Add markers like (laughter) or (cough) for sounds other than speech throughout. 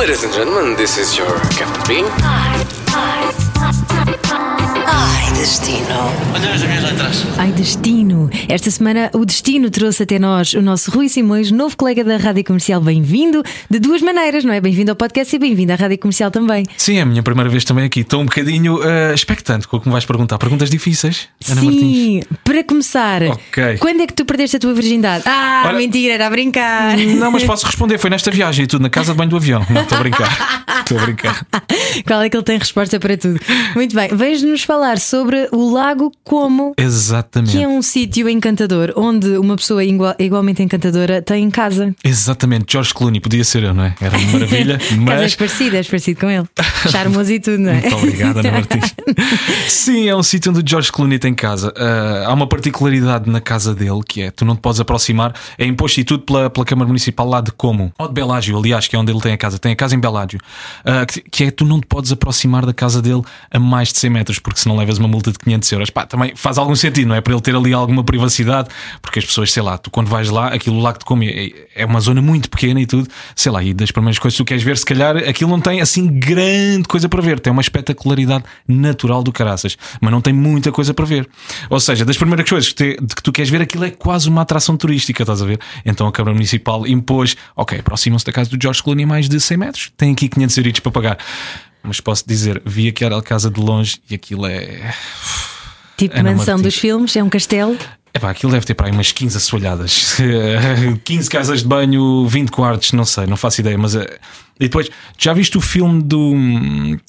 Ladies and gentlemen, this is your Captain Bean. Ai, destino. Olha as minhas letras. Ai, destino! Esta semana o destino trouxe até nós o nosso Rui Simões, novo colega da Rádio Comercial. Bem-vindo de duas maneiras, não é? Bem-vindo ao podcast e bem-vindo à Rádio Comercial também. Sim, é a minha primeira vez também aqui. Estou um bocadinho eh, expectante com o que me vais perguntar. Perguntas difíceis, Ana Martins? Sim, para começar, Ok. quando é que tu perdeste a tua virgindade? Ah, Ora- mentira, era a brincar. Não, mas posso responder. Foi nesta viagem e tudo, na casa de banho do avião. Não, estou a brincar. (laughs) Estou a brincar. Qual é que ele tem resposta para tudo? Muito bem, vens-nos falar sobre o Lago Como. Exatamente. Que é um sítio encantador onde uma pessoa igual- igualmente encantadora tem casa. Exatamente. George Clooney, podia ser eu, não é? Era uma maravilha, (laughs) Casas mas. parecidas, parecido com ele. (laughs) Charmoso e tudo, não é? Muito obrigado, Ana Martins. (laughs) Sim, é um sítio onde o George Clooney tem casa. Ah, há uma particularidade na casa dele que é: tu não te podes aproximar, é imposto e tudo pela, pela Câmara Municipal lá de Como, ou de Belágio, aliás, que é onde ele tem a casa. Tem a casa em Belágio, Ah, que, que é tu não te podes aproximar da casa dele a mais de 100 metros, porque senão levas uma multa de 500 euros. Pá, também faz algum sentido, não é? Para ele ter ali alguma privacidade, porque as pessoas, sei lá, tu quando vais lá, aquilo lá que te come é, é uma zona muito pequena e tudo, sei lá, e das primeiras coisas que tu queres ver, se calhar aquilo não tem assim grande coisa para ver, tem uma espetacularidade natural do caraças, mas não tem muita coisa para ver. Ou seja, das primeiras coisas que, te- de que tu queres ver, aquilo é quase uma atração turística, estás a ver? Então a Câmara Municipal impôs, ok, aproximam-se da casa do George Clooney mais de 100 metros, tem aqui 500 euros para pagar. Mas posso dizer, vi aquela casa de longe e aquilo é. Tipo Ana mansão Martins. dos filmes, é um castelo. Epá, aquilo deve ter para aí umas 15 assoalhadas, (laughs) 15 casas de banho, 20 quartos, não sei, não faço ideia. Mas eh, e depois, já viste o filme do.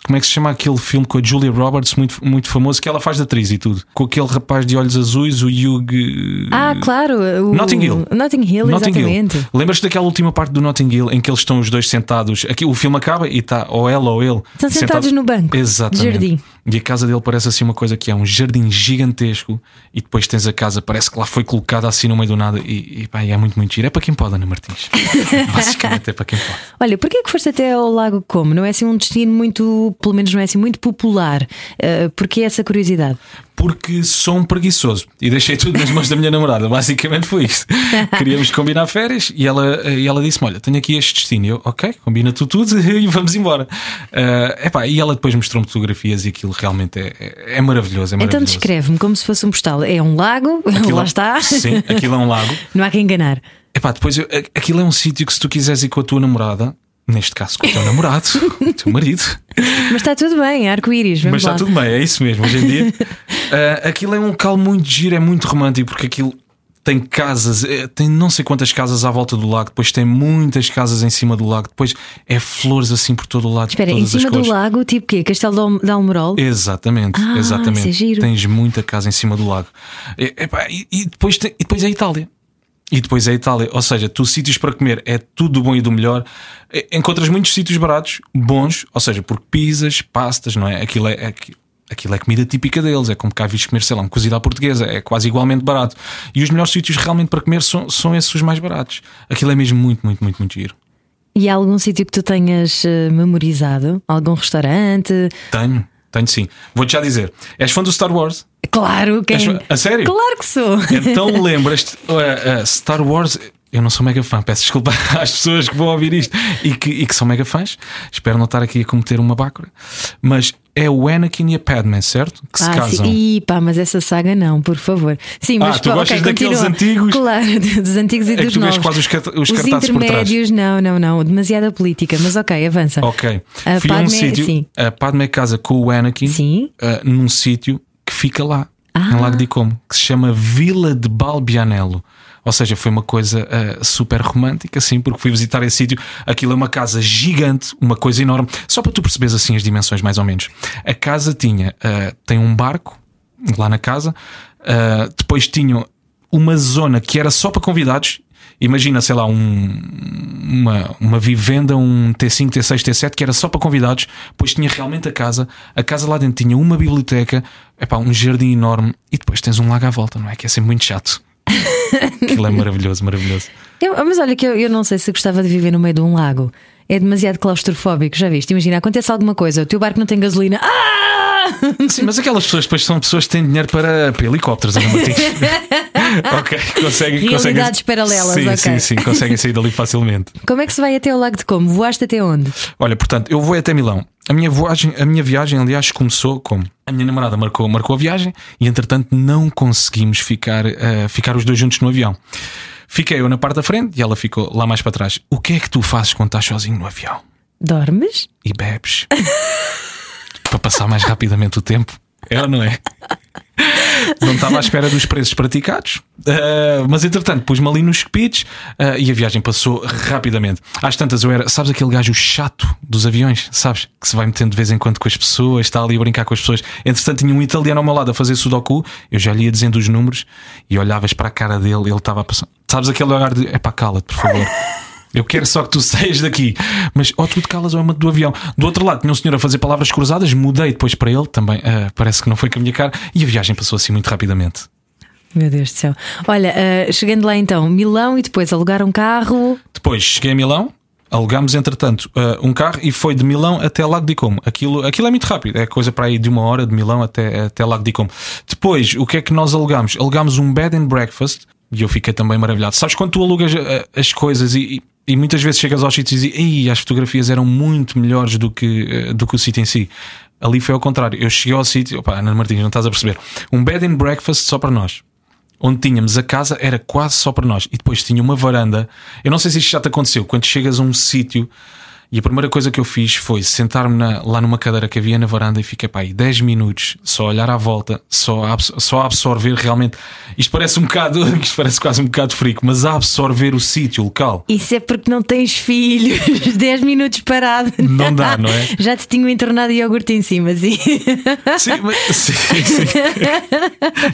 Como é que se chama aquele filme com a Julia Roberts, muito, muito famoso, que ela faz de atriz e tudo, com aquele rapaz de olhos azuis, o Hugh. Ah, claro. O... Notting Hill. Notting Hill, Notting exatamente. Lembras-te daquela última parte do Notting Hill em que eles estão os dois sentados? Aqui o filme acaba e está ou ela ou ele Estão sentados no banco de Exatamente. jardim. E a casa dele parece assim uma coisa que é um jardim gigantesco e depois tens a casa, parece que lá foi colocada assim no meio do nada e, e, pá, é muito, muito giro. É para quem pode, Ana Martins. (laughs) Basicamente é para quem pode. Olha, porquê que foste até ao Lago Como? Não é assim um destino muito, pelo menos não é assim muito popular. Uh, porquê essa curiosidade? Porque sou um preguiçoso e deixei tudo nas mãos da minha namorada. Basicamente foi isto. (laughs) Queríamos combinar férias e ela, e ela disse-me: Olha, tenho aqui este destino. Eu, ok, combina tu tudo (laughs) e vamos embora. Uh, epá, e ela depois mostrou-me fotografias e aquilo realmente é, é, é maravilhoso. É Então maravilhoso. descreve-me como se fosse um postal. É um lago, (laughs) Aquilo lá é- está. Sim, aquilo é um lago. Não há quem enganar. Epá, depois eu- aquilo é um sítio que se tu quiseres ir com a tua namorada, neste caso com o teu namorado, (laughs) com o teu marido, Mas está tudo bem, arco-íris. Mas está tudo bem, é isso mesmo. Hoje em dia, (laughs) ah, aquilo é um local muito giro, é muito romântico, porque aquilo tem casas, eh, tem não sei quantas casas à volta do lago, depois tem muitas casas em cima do lago, depois é flores assim por todo o lado. Espera, em cima do lago, tipo quê? Castelo de Al- de Almorol? Exatamente, Ah, exatamente. isso é. Tens muita casa em cima do lago. E, epá, e- e depois, tem- e depois é a Itália. E depois é a Itália. Ou seja, tu sítios para comer é tudo do bom e do melhor. Encontras muitos sítios baratos, bons, ou seja, porque pizzas, pastas, não é? Aquilo é. é aqui- Aquilo é comida típica deles, é como cá viste comer, sei lá, um cozido à portuguesa, é quase igualmente barato. E os melhores sítios realmente para comer são, são esses os mais baratos. Aquilo é mesmo muito, muito, muito, muito giro. E há algum sítio que tu tenhas eh, memorizado? Algum restaurante? Tenho, tenho sim. Vou-te já dizer. És fã do Star Wars? Claro, quem... És a sério? Claro que sou. Então (laughs) lembras-te, uh, uh, Star Wars. Eu não sou mega fã, peço desculpa (laughs) às pessoas que vão ouvir isto e que, e que são mega fãs. Espero não estar aqui a cometer uma bácora. Mas é o Anakin e a Padme, certo? Que se Ah, casam. sim. Ih, pá, mas essa saga não, por favor. Sim, Ah, mas tu pá, gostas ok, daqueles continua. antigos? Claro, (laughs) dos antigos e É dos tu novos. quase os os Os intermédios, não, não, não. Demasiada política, mas ok, avança. Ok. A Fui a um Padme, sítio. sim. A Padme casa com o Anakin Sim. uh, num sítio fica lá, Ah. em Lago de Como, que se chama Vila de Balbianello. Ou seja, foi uma coisa uh, super romântica, assim, porque fui visitar esse sítio. Aquilo é uma casa gigante, uma coisa enorme. Só para tu perceberes assim as dimensões, mais ou menos. A casa tinha, uh, tem um barco lá na casa, uh, depois tinham uma zona que era só para convidados. Imagina, sei lá, um, uma, uma vivenda, um T5, T6, T7 que era só para convidados. Depois tinha realmente a casa. A casa lá dentro tinha uma biblioteca, epá, um jardim enorme e depois tens um lago à volta, não é? Que é sempre muito chato. (laughs) Aquilo é maravilhoso, maravilhoso. Eu- mas olha que eu, eu não sei se gostava de viver no meio de um lago. É demasiado claustrofóbico, já viste? Imagina, acontece alguma coisa, o teu barco não tem gasolina. Ah! Sim, mas aquelas pessoas depois são pessoas que têm dinheiro para, para helicópteros, Ana Martins. (laughs) ok, conseguem. Realidades conseguem, paralelas, sim, ok. Sim, sim, conseguem sair dali facilmente. (laughs) Como é que se vai até ao Lago de Como? Voaste até onde? Olha, portanto, eu vou até Milão. A minha, viagem, a minha viagem, aliás, começou como? A minha namorada marcou, marcou a viagem e, entretanto, não conseguimos ficar, eh, ficar os dois juntos no avião. Fiquei eu na parte da frente e ela ficou lá mais para trás. O que é que tu fazes quando estás sozinho no avião? Dormes? E bebes? (laughs) para passar mais rapidamente o tempo. É ou não é? (laughs) Não estava à espera dos preços praticados, uh, mas entretanto pus-me ali nos speeds uh, e a viagem passou rapidamente. Às tantas eu era, sabes aquele gajo chato dos aviões, sabes? Que se vai metendo de vez em quando com as pessoas, está ali a brincar com as pessoas. Entretanto tinha um italiano ao meu lado a fazer sudoku, eu já lhe ia dizendo os números e olhavas para a cara dele, ele estava a passar. Sabes aquele olhar de, é pá, cala-te, por favor. Eu quero só que tu (laughs) saias daqui. Mas ou tu te calas ou é uma do avião. Do outro lado tinha um senhor a fazer palavras cruzadas, mudei depois para ele também. Uh, parece que não foi com a minha cara. E a viagem passou assim muito rapidamente. Meu Deus do céu. Olha, uh, chegando lá então, Milão e depois alugar um carro. Depois cheguei a Milão. Alugámos, entretanto, uh, um carro e foi de Milão até Lago de Como. Aquilo, aquilo é muito rápido, é coisa para aí de uma hora de Milão até, até Lago de Como. Depois, o que é que nós alugámos? Alugámos um bed and breakfast e eu fiquei também maravilhado. Sabes quando tu alugas uh, as coisas e, e muitas vezes chegas aos sítios e dizes, as fotografias eram muito melhores do que, do que o sítio em si. Ali foi ao contrário. Eu cheguei ao sítio, opa, Ana Martins, não estás a perceber. Um bed and breakfast só para nós. Onde tínhamos a casa era quase só para nós. E depois tinha uma varanda. Eu não sei se isto já te aconteceu. Quando chegas a um sítio e a primeira coisa que eu fiz foi sentar-me lá numa cadeira que havia na varanda e fiquei pá, aí 10 minutos só a olhar à volta, só a, só a absorver realmente. Isto parece um bocado, (laughs) isto parece quase um bocado frico, mas a absorver o sítio, o local. Isso é porque não tens filhos. (laughs) 10 minutos parado. Não dá, (laughs) não é? Já te tinham entornado iogurte em cima, sim. Sim, mas, sim, sim.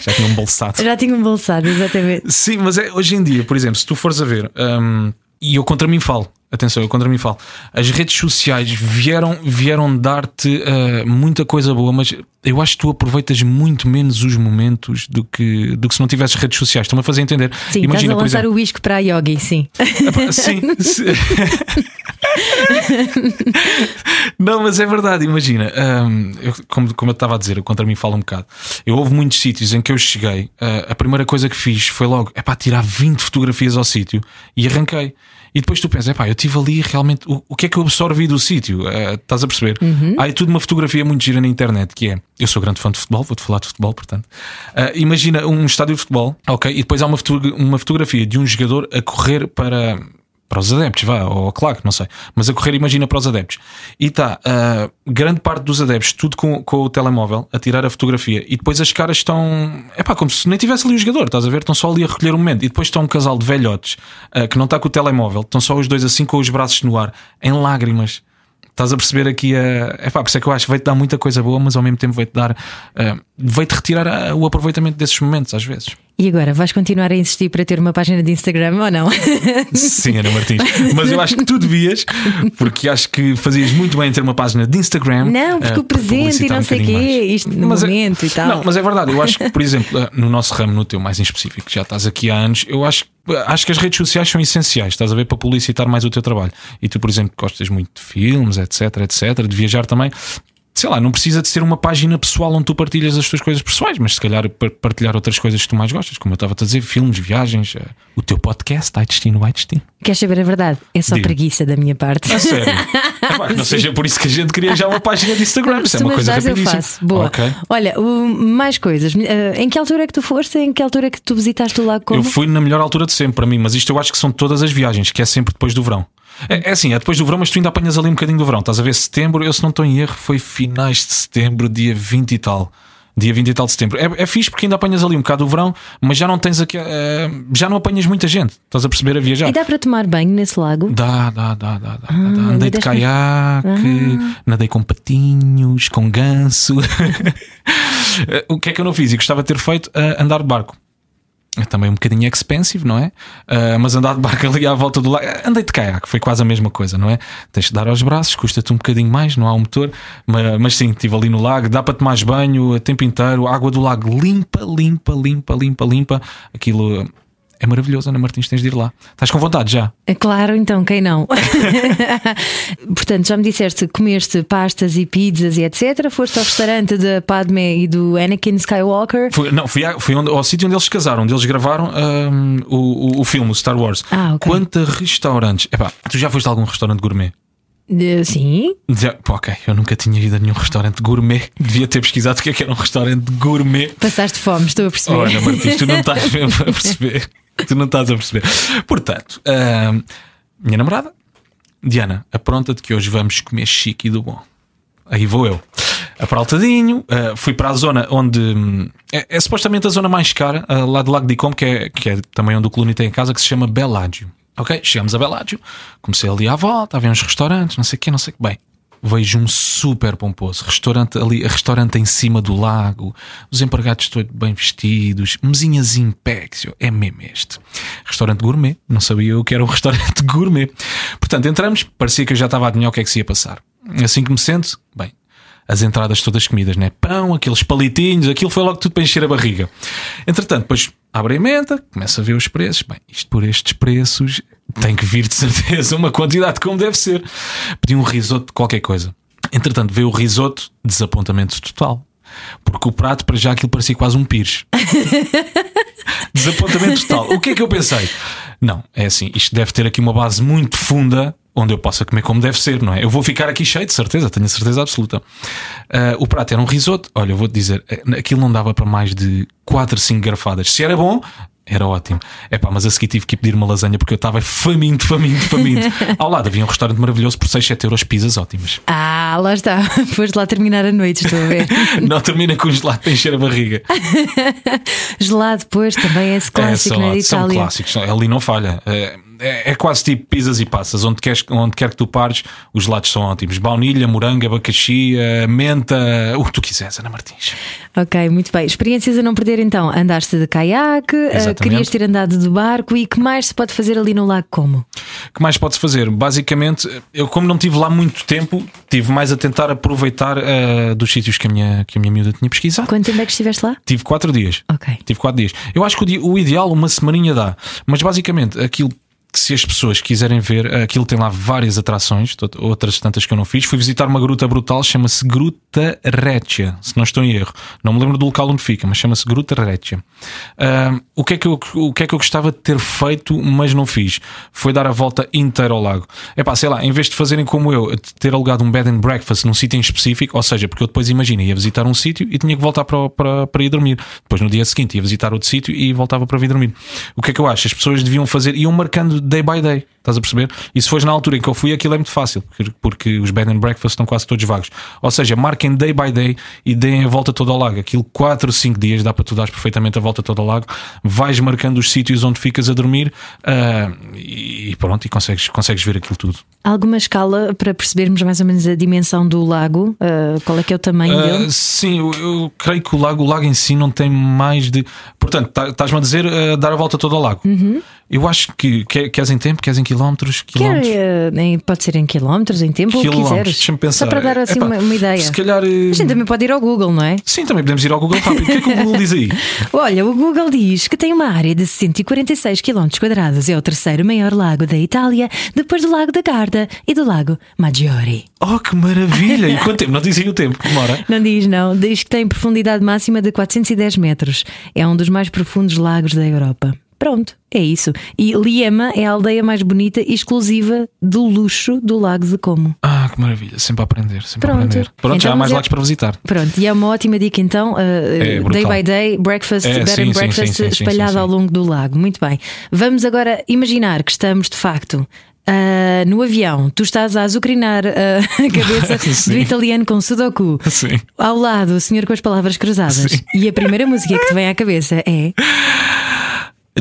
Já tinha um bolsado. Já tinha um bolsado, exatamente. Sim, mas é, hoje em dia, por exemplo, se tu fores a ver, hum, e eu contra mim falo. Atenção, eu contra mim falo. As redes sociais vieram, vieram dar-te uh, muita coisa boa, mas eu acho que tu aproveitas muito menos os momentos do que, do que se não tivesses redes sociais. Estão-me a fazer entender. Sim, Imagina, estás a lançar exemplo, o uísque para a yogi, sim. sim. (laughs) sim. não, mas é verdade, imagina. Um, eu, como, como eu estava a dizer, eu contra mim falo um bocado. Eu houve muitos sítios em que eu cheguei, uh, a primeira coisa que fiz foi logo é para tirar 20 fotografias ao sítio e arranquei. E depois tu pensas, pá, eu estive ali realmente. O, o que é que eu absorvi do sítio? Uh, estás a perceber? Uhum. Há tudo uma fotografia muito gira na internet que é. Eu sou grande fã de futebol, vou-te falar de futebol, portanto. Uh, imagina um estádio de futebol, ok? E depois há uma, foto, uma fotografia de um jogador a correr para para os adeptos, vá, ou claro, não sei, mas a correr, imagina para os adeptos. E está uh, grande parte dos adeptos, tudo com, com o telemóvel, a tirar a fotografia, e depois as caras estão, é pá, como se nem tivesse ali o jogador, estás a ver? Estão só ali a recolher o momento, e depois está um casal de velhotes uh, que não está com o telemóvel, estão só os dois assim com os braços no ar, em lágrimas. Estás a perceber aqui a. É pá, por isso é que eu acho que vai-te dar muita coisa boa, mas ao mesmo tempo vai-te dar. Uh, vai-te retirar a, o aproveitamento desses momentos, às vezes. E agora, vais continuar a insistir para ter uma página de Instagram ou não? (laughs) Sim, Ana Martins. Mas eu acho que tu devias, porque acho que fazias muito bem em ter uma página de Instagram. Não, porque uh, o presente e não sei o um quê, mais. isto no mas momento é, e tal. Não, mas é verdade, eu acho que, por exemplo, no nosso ramo, no teu mais em específico, já estás aqui há anos, eu acho Acho que as redes sociais são essenciais, estás a ver, para publicitar mais o teu trabalho. E tu, por exemplo, gostas muito de filmes, etc, etc, de viajar também sei lá, não precisa de ser uma página pessoal onde tu partilhas as tuas coisas pessoais, mas se calhar partilhar outras coisas que tu mais gostas, como eu estava a dizer, filmes, viagens, eh, o teu podcast, Ai Destino, Ai Destino. Queres saber a verdade? É só Digo. preguiça da minha parte. A sério? (laughs) é, pá, não seja por isso que a gente queria já uma página de Instagram, isso é uma coisa rapidíssima. Eu faço. Boa. Okay. Olha, mais coisas. Uh, em que altura é que tu foste? Em que altura é que tu visitaste o lago como? Eu fui na melhor altura de sempre para mim, mas isto eu acho que são todas as viagens, que é sempre depois do verão. É, é, assim, é depois do verão, mas tu ainda apanhas ali um bocadinho do verão. Estás a ver setembro, eu se não estou em erro, foi finais de setembro, dia 20 e tal. Dia 20 e tal de setembro. É, é fixe porque ainda apanhas ali um bocado do verão, mas já não tens aqui. Uh, já não apanhas muita gente. Estás a perceber a viajar. E dá para tomar banho nesse lago? Dá, dá, dá, dá. dá, ah, dá. Andei de caiaque, ah. nadei com patinhos, com ganso. (laughs) o que é que eu não fiz e gostava de ter feito? Uh, andar de barco é também um bocadinho expensive, não é? Uh, mas andar de barco ali à volta do lago, andei de caiaque, foi quase a mesma coisa, não é? Tens de dar aos braços, custa-te um bocadinho mais, não há um motor, mas, mas sim, estive ali no lago, dá para tomar banho o tempo inteiro, água do lago limpa, limpa, limpa, limpa, limpa, aquilo É maravilhoso, Ana Martins, tens de ir lá. Estás com vontade já? É Claro, então, quem não? (laughs) Portanto, já me disseste que comeste pastas e pizzas e etc. Foste ao restaurante da Padme e do Anakin Skywalker. Fui, não, fui, a- fui onde- ao sítio onde eles se casaram, onde eles gravaram ahm, o, o, o filme, o Star Wars. Ah, ok. Quanta restaurantes. Epá, tu já foste a algum restaurante gourmet? De- sim, Já, pô, ok, eu nunca tinha ido a nenhum restaurante gourmet. Devia ter pesquisado o que é que era um restaurante gourmet. passaste fome, estou a perceber. Olha, Martins, tu não (laughs) estás mesmo a perceber. Tu não estás a perceber. Portanto, ahm, minha namorada, Diana, apronta-te que hoje vamos comer chique e do bom. Aí vou eu. Aperaltadinho, ah, fui para a zona onde hum, é, é supostamente a zona mais cara, ah, lá do Lago de Como, que é, que é também onde o Cluny tem a casa, que se chama Belágio. Ok? Chegamos a Belágio, comecei ali à volta, havia uns restaurantes, não sei o quê, não sei o que. Bem, vejo um super pomposo restaurante ali, restaurante em cima do lago, os empregados todos bem vestidos, mesinhas impeccio, é mesmo este. Restaurante gourmet, não sabia eu que era um (laughs) restaurante gourmet. Portanto, entramos, parecia que eu já estava a adivinhar o que é que se ia passar. Assim que me sento, bem, as entradas todas comidas, né? Pão, aqueles palitinhos, aquilo foi logo tudo para encher a barriga. Entretanto, depois abre a emenda, começa a ver os preços. Bem, isto por estes preços tem que vir de certeza uma quantidade como deve ser. Pedi um risoto de qualquer coisa. Entretanto, veio o risoto, desapontamento total. Porque o prato, para já, aquilo parecia quase um pires. (laughs) Desapontamento total. O que é que eu pensei? Não, é assim, isto deve ter aqui uma base muito funda onde eu possa comer como deve ser, não é? Eu vou ficar aqui cheio de certeza, tenho certeza absoluta. Ah, o prato era um risoto, olha, eu vou-te dizer, eh, aquilo não dava para mais de 4, 5 garfadas. Se era bom, era ótimo. É pá, mas a seguir tive que ir pedir uma lasanha porque eu estava faminto, faminto, faminto. (laughs) Ao lado havia um restaurante maravilhoso por 6, 7 euros, pizzas ótimas. Ah, lá está. (laughs) Foste lá terminar a noite, estou a ver. (laughs) Não termina com gelado para encher a barriga. Gelado depois também é esse clássico é, na são, de são Itália. clássicos, ali não falha. É, é- é quase tipo pizzas e passas, onde, queres, onde quer que tu pares, os gelados são ótimos. Baunilha, morango, abacaxi, eh, menta, o que tu quiseres, Ana Martins. Ok, muito bem. Experiências a não perder então. Andaste de caiaque, eh, Exatamente. querias ter andado de barco e que mais se pode fazer ali no lago como? Que mais pode-se fazer? Basicamente, eu, como não tive lá muito tempo, tive mais a tentar aproveitar eh, dos sítios que a, minha, que a minha miúda tinha pesquisado. Quanto tempo é que estiveste lá? Tive quatro dias. Ok. Tive quatro dias. Eu acho que o, o ideal, uma semaninha dá. Mas basicamente, aquilo que se as pessoas quiserem ver, aquilo tem lá várias atrações, outras tantas que eu não fiz. Fui visitar uma gruta brutal, chama-se Gruta Retia, se não estou em erro. Não me lembro do local onde fica, mas chama-se Gruta Retia. Ah, o, que é que eu, o que é que eu gostava de ter feito, mas não fiz? Foi dar a volta inteira ao lago. É pá, sei lá, em vez de fazerem como eu, ter alugado um bed and breakfast num sítio em específico, ou seja, porque eu depois imagina, ia visitar um sítio e tinha que voltar para, para, para ir dormir. Depois no dia seguinte ia visitar outro sítio e voltava para vir dormir. O que é que eu acho? As pessoas deviam fazer, iam marcando day by day. Estás a perceber? E se fores na altura em que eu fui, aquilo é muito fácil, porque, os bed and breakfast estão quase todos vagos. Ou seja, marquem day by day e deem a volta toda ao lago. Aquilo 4 ou 5 dias dá para tu dares perfeitamente a volta toda ao lago. Vais marcando os sítios onde ficas a dormir ah, e pronto, e consegues, consegues ver aquilo tudo. Alguma escala para percebermos mais ou menos a dimensão do lago? Ah, qual é que é o tamanho Ah, dele? sim, eu, eu creio que o lago, o lago em si não tem mais de. Portanto, tá- estás-me a dizer dar a volta toda ao lago. Uhum. Eu acho que quer- queres em tempo, queres em quilómetros, Quilómetros. ah, em- pode ser em quilómetros, em tempo, Quilómetros, quiseres. deixa-me pensar. Só para dar assim Epá, uma, uma ideia. Se calhar. eh, A gente também pode ir ao Google, não é? Sim, também podemos ir ao Google rápido. O que é que o Google diz aí? (laughs) Olha, o Google diz que tem uma área de 146 km quadrados. É o terceiro maior lago da Itália, depois do Lago da Garda e do Lago Maggiore. Oh, que maravilha! E quanto tempo? Não dizem o tempo que demora? Não diz, não. Diz que tem profundidade máxima de 410 metros. É um dos mais profundos lagos da Europa. Pronto, é isso. E Liema é a aldeia mais bonita e exclusiva do luxo do Lago de Como. Ah, que maravilha! Sempre a aprender, sempre Pronto. a aprender. Pronto, já Então, há mais mas é- lagos para visitar. Pronto, e é uma ótima dica então, uh, day brutal. by day, breakfast, É, bed sim, and breakfast sim, sim, espalhado ao longo do lago. Muito bem. Vamos agora imaginar que estamos de facto. uh, no avião, tu estás a azucrinar uh, (laughs) a cabeça (laughs) do italiano com Sudoku. Sim. Ao lado, o senhor com as palavras cruzadas. Sim. E a primeira música que te vem à cabeça é. (laughs)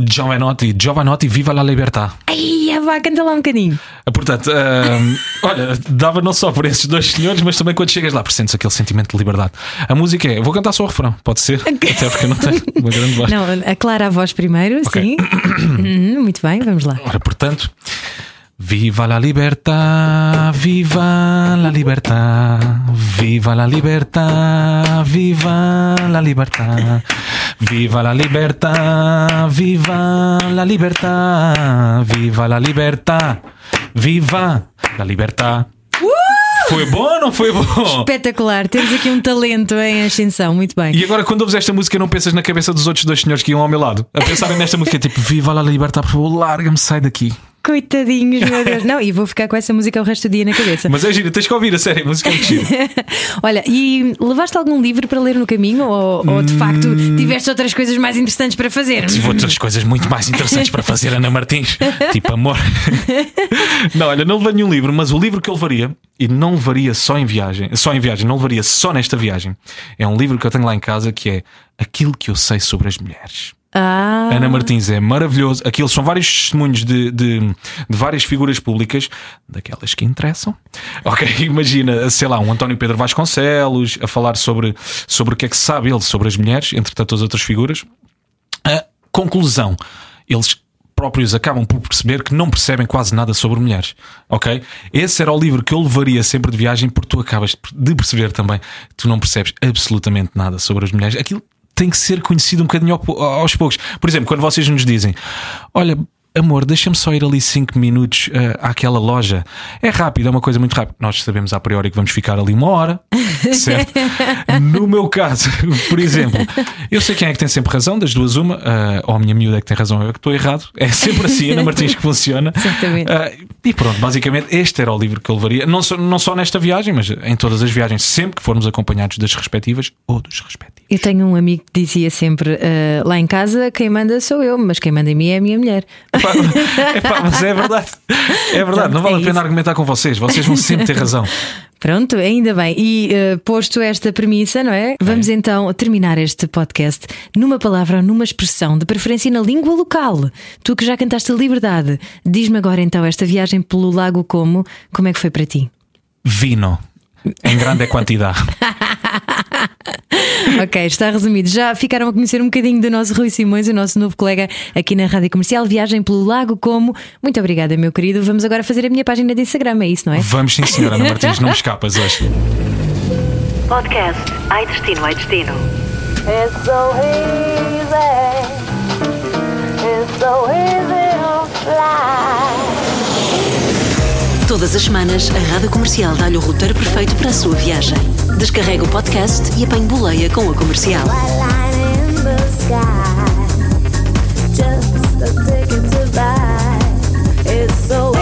Giovanotti, Giovanotti, viva la libertà! Ai, vá, canta lá um bocadinho. Ah, Portanto, (laughs) olha, dava não só por esses dois senhores, mas também quando chegas lá, presentes aquele sentimento de liberdade. A música é, vou cantar só o refrão, pode ser? (laughs) Até porque não tenho uma grande voz. Não, aclara a voz primeiro, Ok. sim. Uhum, (clears throat) muito bem, vamos lá. Ora, portanto, viva la libertà, viva la libertà, viva la libertà, viva la libertà, Viva la libertà, viva la libertà, viva la libertà, viva la libertà. Foi bom ou não foi bom? Espetacular, temos aqui um talento em ascensão, muito bem. E agora, quando ouves esta música, não pensas na cabeça dos outros dois senhores que iam ao meu lado a pensarem nesta música, tipo, viva la libertà, por favor, larga-me, sai daqui. Coitadinhos, meu Deus. Não, e vou ficar com essa música o resto do dia na cabeça. Mas é gira, tens que ouvir a série, a música é muito gira. (laughs) Olha, e levaste algum livro para ler no caminho ou, ou de facto Hum. tiveste outras coisas mais interessantes para fazer? Tive outras coisas muito mais interessantes para fazer, Ana Martins. Tipo amor. (laughs) Não, olha, não levei nenhum livro, mas o livro que eu levaria, e não levaria só em viagem, só em viagem, não levaria só nesta viagem, é um livro que eu tenho lá em casa que é Aquilo que eu sei sobre as mulheres. Ah, Ana Martins é maravilhoso. Aqueles são vários testemunhos de, de, de várias figuras públicas, daquelas que interessam. (laughs) Ok, imagina, sei lá, um António Pedro Vasconcelos a falar sobre, sobre o que é que sabe ele sobre as mulheres, entre tantas outras figuras. A conclusão, eles próprios acabam por perceber que não percebem quase nada sobre mulheres, ok? Esse era o livro que eu levaria sempre de viagem, porque tu acabas de perceber também que tu não percebes absolutamente nada sobre as mulheres. Aquilo tem que ser conhecido um bocadinho ao- aos poucos. Por exemplo, quando vocês nos dizem: Olha, amor, deixa-me só ir ali 5 minutos ah, àquela loja. É rápido, é uma coisa muito rápida. Nós sabemos a priori que vamos ficar ali uma hora, (laughs) certo? no meu caso, (laughs) por exemplo, eu sei quem é que tem sempre razão, das duas, uma, ah, ou a minha miúda é que tem razão, eu é que estou errado. É sempre assim, Ana Martins que funciona. (laughs) Exatamente. Ah, e pronto, basicamente este era o livro que eu levaria, não só, não só nesta viagem, mas em todas as viagens, sempre que formos acompanhados das respectivas ou dos respectivos. eu tenho um amigo que dizia sempre: lá em casa quem manda sou eu, mas quem manda em mim é a minha mulher. (laughs) Epá, mas é verdade. É verdade, não vale É a pena isso. argumentar com vocês, vocês vão sempre ter razão. (laughs) Pronto, ainda bem. E eh, posto esta premissa, não é? Vamos então terminar este podcast numa palavra ou numa expressão, de preferência na língua local. Tu que já cantaste a liberdade, diz-me agora então esta viagem pelo Lago Como, como é que foi para ti? Vino. Em grande quantidade. (laughs) (laughs) Ok, está resumido. Já ficaram a conhecer um bocadinho do nosso Rui Simões, o nosso novo colega aqui na Rádio Comercial. Viagem pelo Lago Como. Muito obrigada, meu querido. Vamos agora fazer a minha página de Instagram, é isso, não é? Vamos sim, senhora Ana Martins, não me (laughs) escapas hoje. Podcast Ai Destino, Ai Destino. It's so easy. It's so easy to fly. Todas as semanas, a Rádio Comercial dá-lhe o roteiro perfeito para a sua viagem. Descarrega o podcast e apanhe boleia com a comercial. It's so